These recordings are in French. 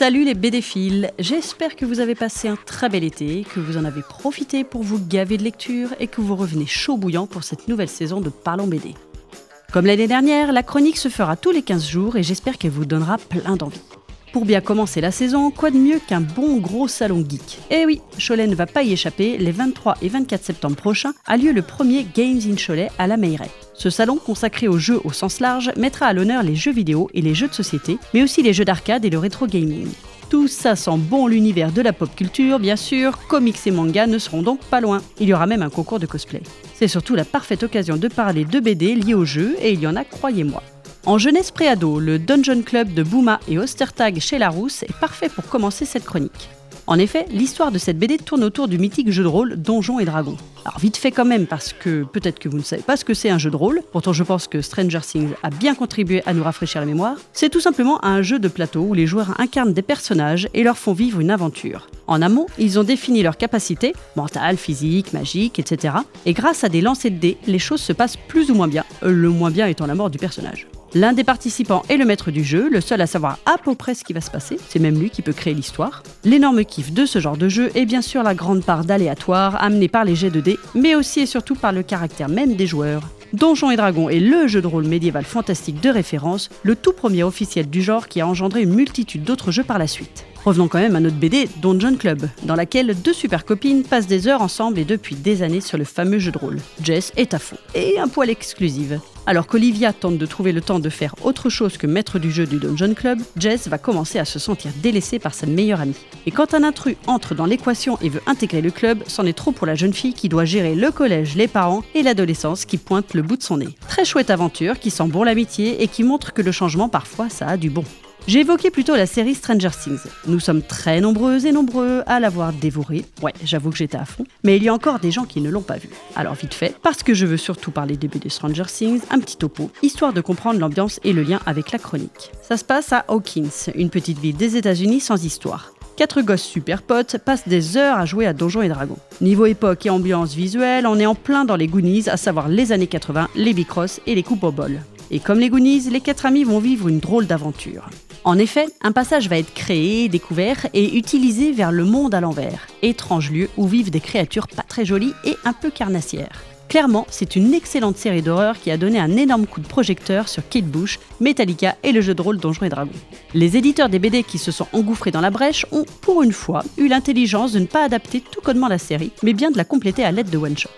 Salut les BDphiles, j'espère que vous avez passé un très bel été, que vous en avez profité pour vous gaver de lecture et que vous revenez chaud bouillant pour cette nouvelle saison de Parlons BD. Comme l'année dernière, la chronique se fera tous les 15 jours et j'espère qu'elle vous donnera plein d'envie. Pour bien commencer la saison, quoi de mieux qu'un bon gros salon geek Eh oui, Cholet ne va pas y échapper, les 23 et 24 septembre prochains a lieu le premier Games in Cholet à la Meilleray. Ce salon, consacré aux jeux au sens large, mettra à l'honneur les jeux vidéo et les jeux de société, mais aussi les jeux d'arcade et le rétro gaming. Tout ça sent bon l'univers de la pop culture, bien sûr, comics et mangas ne seront donc pas loin. Il y aura même un concours de cosplay. C'est surtout la parfaite occasion de parler de BD liés aux jeux, et il y en a, croyez-moi. En jeunesse préado, le Dungeon Club de Bouma et Ostertag chez Larousse est parfait pour commencer cette chronique. En effet, l'histoire de cette BD tourne autour du mythique jeu de rôle Donjons et Dragons. Alors vite fait quand même, parce que peut-être que vous ne savez pas ce que c'est un jeu de rôle, pourtant je pense que Stranger Things a bien contribué à nous rafraîchir la mémoire, c'est tout simplement un jeu de plateau où les joueurs incarnent des personnages et leur font vivre une aventure. En amont, ils ont défini leurs capacités, mentales, physiques, magiques, etc. Et grâce à des lancers de dés, les choses se passent plus ou moins bien, le moins bien étant la mort du personnage. L'un des participants est le maître du jeu, le seul à savoir à peu près ce qui va se passer, c'est même lui qui peut créer l'histoire. L'énorme kiff de ce genre de jeu est bien sûr la grande part d'aléatoire amenée par les jets de dés, mais aussi et surtout par le caractère même des joueurs. Donjons et Dragons est le jeu de rôle médiéval fantastique de référence, le tout premier officiel du genre qui a engendré une multitude d'autres jeux par la suite. Revenons quand même à notre BD Dungeon Club, dans laquelle deux super copines passent des heures ensemble et depuis des années sur le fameux jeu de rôle. Jess est à fond, et un poil exclusive. Alors qu'Olivia tente de trouver le temps de faire autre chose que maître du jeu du Dungeon Club, Jess va commencer à se sentir délaissée par sa meilleure amie. Et quand un intrus entre dans l'équation et veut intégrer le club, c'en est trop pour la jeune fille qui doit gérer le collège, les parents et l'adolescence qui pointe le bout de son nez. Très chouette aventure qui sent bon l'amitié et qui montre que le changement parfois ça a du bon. J'ai évoqué plutôt la série Stranger Things. Nous sommes très nombreuses et nombreux à l'avoir dévorée. Ouais, j'avoue que j'étais à fond. Mais il y a encore des gens qui ne l'ont pas vue. Alors vite fait, parce que je veux surtout parler des BD Stranger Things, un petit topo, histoire de comprendre l'ambiance et le lien avec la chronique. Ça se passe à Hawkins, une petite ville des États-Unis sans histoire. Quatre gosses super potes passent des heures à jouer à Donjons et Dragons. Niveau époque et ambiance visuelle, on est en plein dans les Goonies, à savoir les années 80, les Bicross et les coupes au bol. Et comme les Goonies, les quatre amis vont vivre une drôle d'aventure. En effet, un passage va être créé, découvert et utilisé vers le monde à l'envers, étrange lieu où vivent des créatures pas très jolies et un peu carnassières. Clairement, c'est une excellente série d'horreur qui a donné un énorme coup de projecteur sur Kate Bush, Metallica et le jeu de rôle Donjons et Dragons. Les éditeurs des BD qui se sont engouffrés dans la brèche ont, pour une fois, eu l'intelligence de ne pas adapter tout connement la série, mais bien de la compléter à l'aide de one-shot.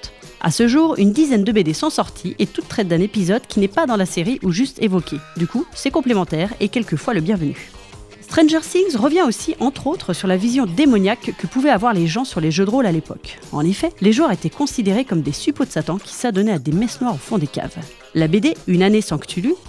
À ce jour, une dizaine de BD sont sorties et toutes traitent d'un épisode qui n'est pas dans la série ou juste évoqué. Du coup, c'est complémentaire et quelquefois le bienvenu. Stranger Things revient aussi, entre autres, sur la vision démoniaque que pouvaient avoir les gens sur les jeux de rôle à l'époque. En effet, les joueurs étaient considérés comme des suppôts de Satan qui s'adonnaient à des messes noires au fond des caves. La BD Une année sans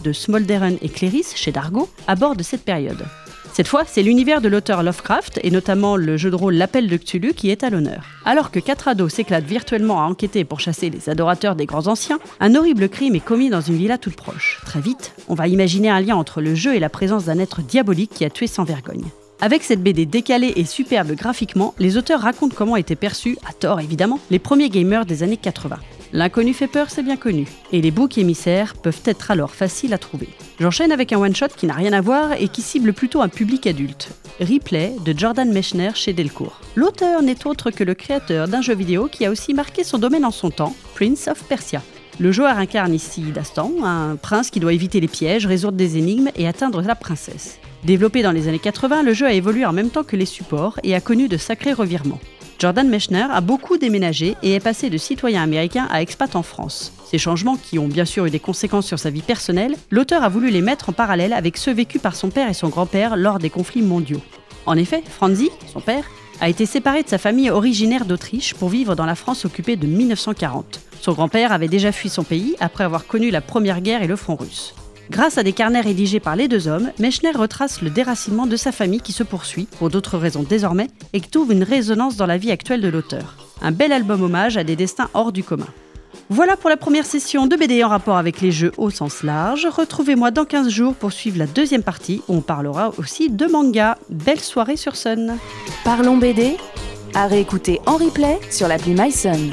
de Smolderen et Cléris chez Dargo aborde cette période. Cette fois, c'est l'univers de l'auteur Lovecraft et notamment le jeu de rôle L'appel de Cthulhu qui est à l'honneur. Alors que quatre ados s'éclatent virtuellement à enquêter pour chasser les adorateurs des grands anciens, un horrible crime est commis dans une villa toute proche. Très vite, on va imaginer un lien entre le jeu et la présence d'un être diabolique qui a tué sans vergogne. Avec cette BD décalée et superbe graphiquement, les auteurs racontent comment étaient perçus, à tort évidemment, les premiers gamers des années 80. L'inconnu fait peur, c'est bien connu, et les boucs émissaires peuvent être alors faciles à trouver. J'enchaîne avec un one-shot qui n'a rien à voir et qui cible plutôt un public adulte. Replay de Jordan Mechner chez Delcourt. L'auteur n'est autre que le créateur d'un jeu vidéo qui a aussi marqué son domaine en son temps, Prince of Persia. Le joueur incarne ici Dastan, un prince qui doit éviter les pièges, résoudre des énigmes et atteindre la princesse. Développé dans les années 80, le jeu a évolué en même temps que les supports et a connu de sacrés revirements. Jordan Mechner a beaucoup déménagé et est passé de citoyen américain à expat en France. Ces changements, qui ont bien sûr eu des conséquences sur sa vie personnelle, l'auteur a voulu les mettre en parallèle avec ceux vécus par son père et son grand-père lors des conflits mondiaux. En effet, Franzi, son père, a été séparé de sa famille originaire d'Autriche pour vivre dans la France occupée de 1940. Son grand-père avait déjà fui son pays après avoir connu la Première Guerre et le front russe. Grâce à des carnets rédigés par les deux hommes, Mechner retrace le déracinement de sa famille qui se poursuit, pour d'autres raisons désormais, et qui trouve une résonance dans la vie actuelle de l'auteur. Un bel album hommage à des destins hors du commun. Voilà pour la première session de BD en rapport avec les jeux au sens large. Retrouvez-moi dans 15 jours pour suivre la deuxième partie où on parlera aussi de manga. Belle soirée sur Sun. Parlons BD à réécouter en replay sur l'appli MySun.